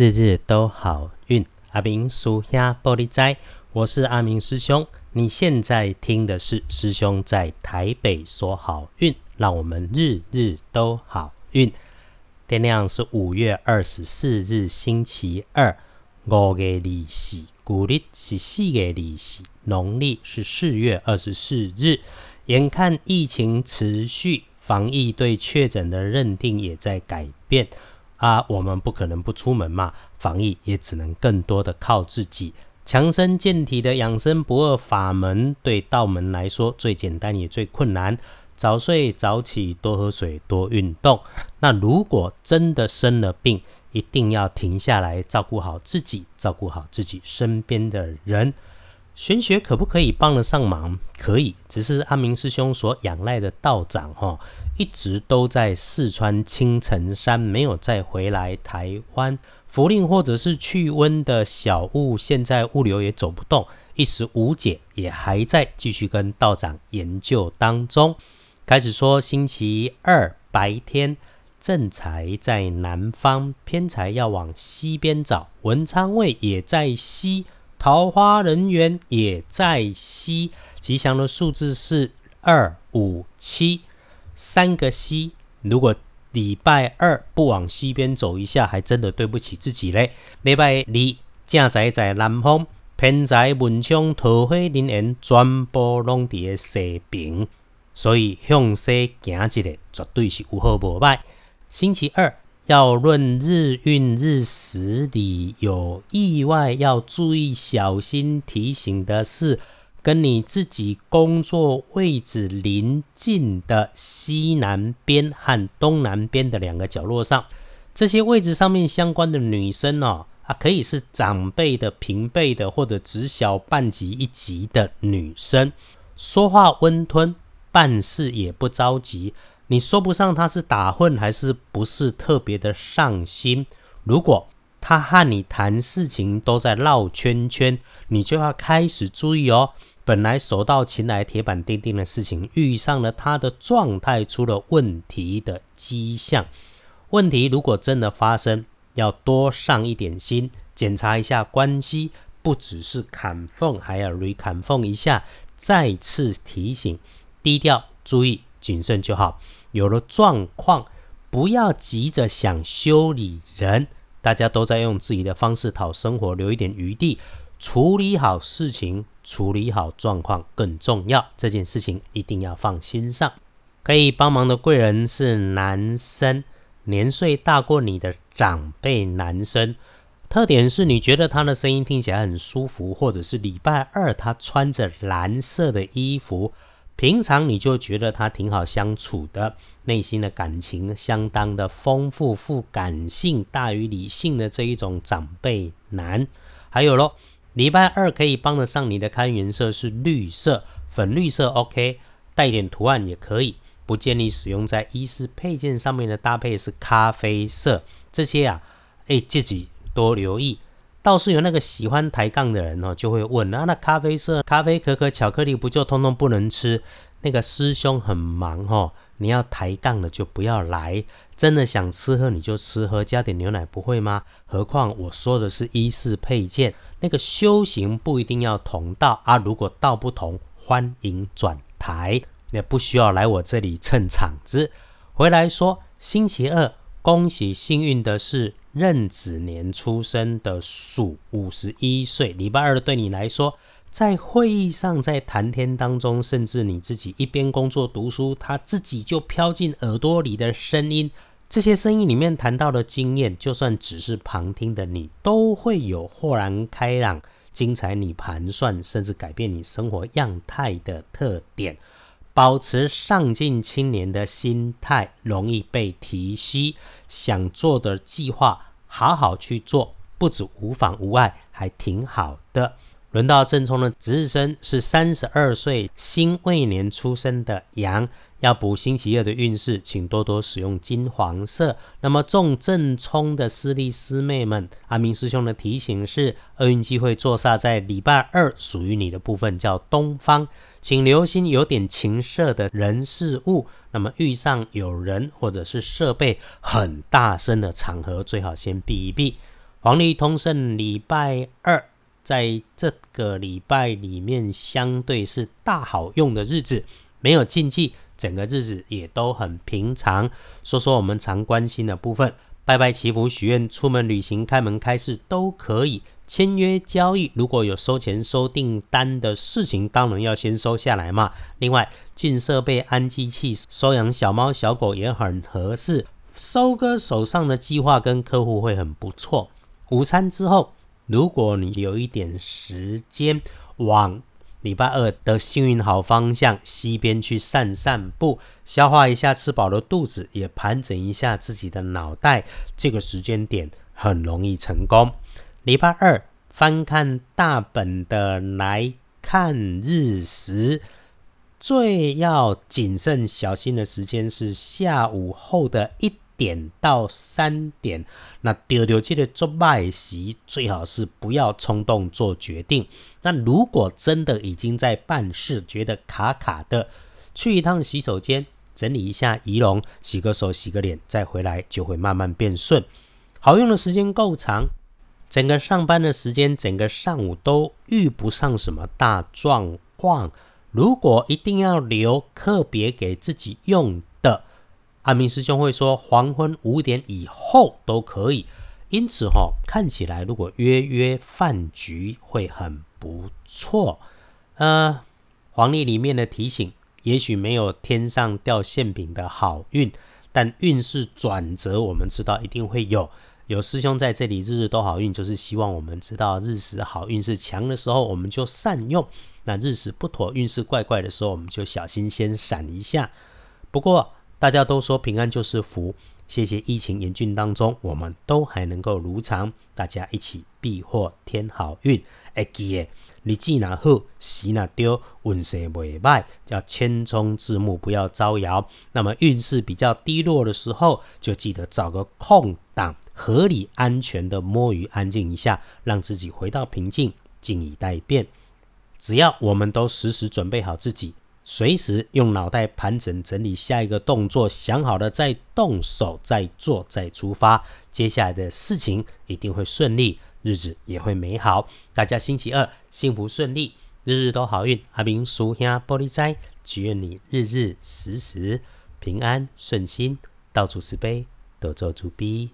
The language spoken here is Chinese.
日日都好运。阿明属下玻璃斋，我是阿明师兄。你现在听的是师兄在台北说好运，让我们日日都好运。天亮是五月二十四日，星期二，五月利息，古历是四月利息，农历是四月二十四日。眼看疫情持续，防疫对确诊的认定也在改变。啊，我们不可能不出门嘛，防疫也只能更多的靠自己。强身健体的养生不二法门，对道门来说最简单也最困难。早睡早起，多喝水，多运动。那如果真的生了病，一定要停下来照顾好自己，照顾好自己身边的人。玄学可不可以帮得上忙？可以，只是阿明师兄所仰赖的道长哈，一直都在四川青城山，没有再回来台湾。福令或者是去温的小物，现在物流也走不动，一时无解，也还在继续跟道长研究当中。开始说星期二白天正财在南方，偏财要往西边找，文昌位也在西。桃花人缘也在西，吉祥的数字是二五七，三个西。如果礼拜二不往西边走一下，还真的对不起自己嘞。礼拜二正在在南方，偏在文昌桃花人缘全部拢伫西边，所以向西行一个绝对是有好无歹。星期二。要论日运日时里有意外要注意小心提醒的是，跟你自己工作位置临近的西南边和东南边的两个角落上，这些位置上面相关的女生哦，啊，可以是长辈的、平辈的，或者只小半级一级的女生，说话温吞，办事也不着急。你说不上他是打混还是不是特别的上心。如果他和你谈事情都在绕圈圈，你就要开始注意哦。本来手到擒来、铁板钉钉的事情，遇上了他的状态出了问题的迹象。问题如果真的发生，要多上一点心，检查一下关系，不只是砍缝，还要 re 砍缝一下。再次提醒：低调，注意。谨慎就好。有了状况，不要急着想修理人。大家都在用自己的方式讨生活，留一点余地，处理好事情，处理好状况更重要。这件事情一定要放心上。可以帮忙的贵人是男生，年岁大过你的长辈男生。特点是你觉得他的声音听起来很舒服，或者是礼拜二他穿着蓝色的衣服。平常你就觉得他挺好相处的，内心的感情相当的丰富，富感性大于理性的这一种长辈男。还有咯，礼拜二可以帮得上你的开颜色是绿色，粉绿色 OK，带点图案也可以。不建议使用在衣饰配件上面的搭配是咖啡色，这些啊，哎自己多留意。倒是有那个喜欢抬杠的人哦，就会问啊，那咖啡色、咖啡可可、巧克力不就通通不能吃？那个师兄很忙哦，你要抬杠的就不要来。真的想吃喝你就吃喝，加点牛奶不会吗？何况我说的是衣饰配件，那个修行不一定要同道啊。如果道不同，欢迎转台，也不需要来我这里蹭场子。回来说，星期二，恭喜幸运的是。壬子年出生的鼠，五十一岁，礼拜二对你来说，在会议上，在谈天当中，甚至你自己一边工作读书，他自己就飘进耳朵里的声音，这些声音里面谈到的经验，就算只是旁听的你，都会有豁然开朗、精彩你盘算，甚至改变你生活样态的特点。保持上进青年的心态，容易被提息。想做的计划，好好去做，不止无妨无碍，还挺好的。轮到正冲的值日生是三十二岁辛未年出生的羊。要补星期二的运势，请多多使用金黄色。那么中正冲的师弟师妹们，阿明师兄的提醒是：厄运机会坐煞在礼拜二，属于你的部分叫东方，请留心有点情色的人事物。那么遇上有人或者是设备很大声的场合，最好先避一避。黄历通胜礼拜二，在这个礼拜里面，相对是大好用的日子，没有禁忌，整个日子也都很平常。说说我们常关心的部分，拜拜祈福、许愿、出门旅行、开门开市都可以。签约交易，如果有收钱收订单的事情，当然要先收下来嘛。另外，进设备、安机器、收养小猫小狗也很合适。收割手上的计划跟客户会很不错。午餐之后，如果你有一点时间，往礼拜二的幸运好方向西边去散散步，消化一下吃饱的肚子，也盘整一下自己的脑袋，这个时间点很容易成功。礼拜二翻看大本的来看日食，最要谨慎小心的时间是下午后的一。点到三点，那丢丢记得做卖席，最好是不要冲动做决定。那如果真的已经在办事，觉得卡卡的，去一趟洗手间整理一下仪容，洗个手、洗个脸，再回来就会慢慢变顺。好用的时间够长，整个上班的时间，整个上午都遇不上什么大状况。如果一定要留，特别给自己用。阿明师兄会说，黄昏五点以后都可以。因此哈，看起来如果约约饭局会很不错。呃，黄历里面的提醒，也许没有天上掉馅饼的好运，但运势转折，我们知道一定会有。有师兄在这里，日日都好运，就是希望我们知道日时好运是强的时候，我们就善用；那日时不妥，运势怪怪的时候，我们就小心先闪一下。不过，大家都说平安就是福，谢谢疫情严峻当中，我们都还能够如常，大家一起避祸添好运。哎记你日子好，时哪丢，运势未歹，要千冲字幕，不要招摇。那么运势比较低落的时候，就记得找个空档，合理安全的摸鱼，安静一下，让自己回到平静，静以待变。只要我们都时时准备好自己。随时用脑袋盘整整理下一个动作，想好了再动手再做再出发，接下来的事情一定会顺利，日子也会美好。大家星期二幸福顺利，日日都好运。阿明叔兄玻璃斋，祈愿你日日时时平安顺心，到处慈悲，多做主逼。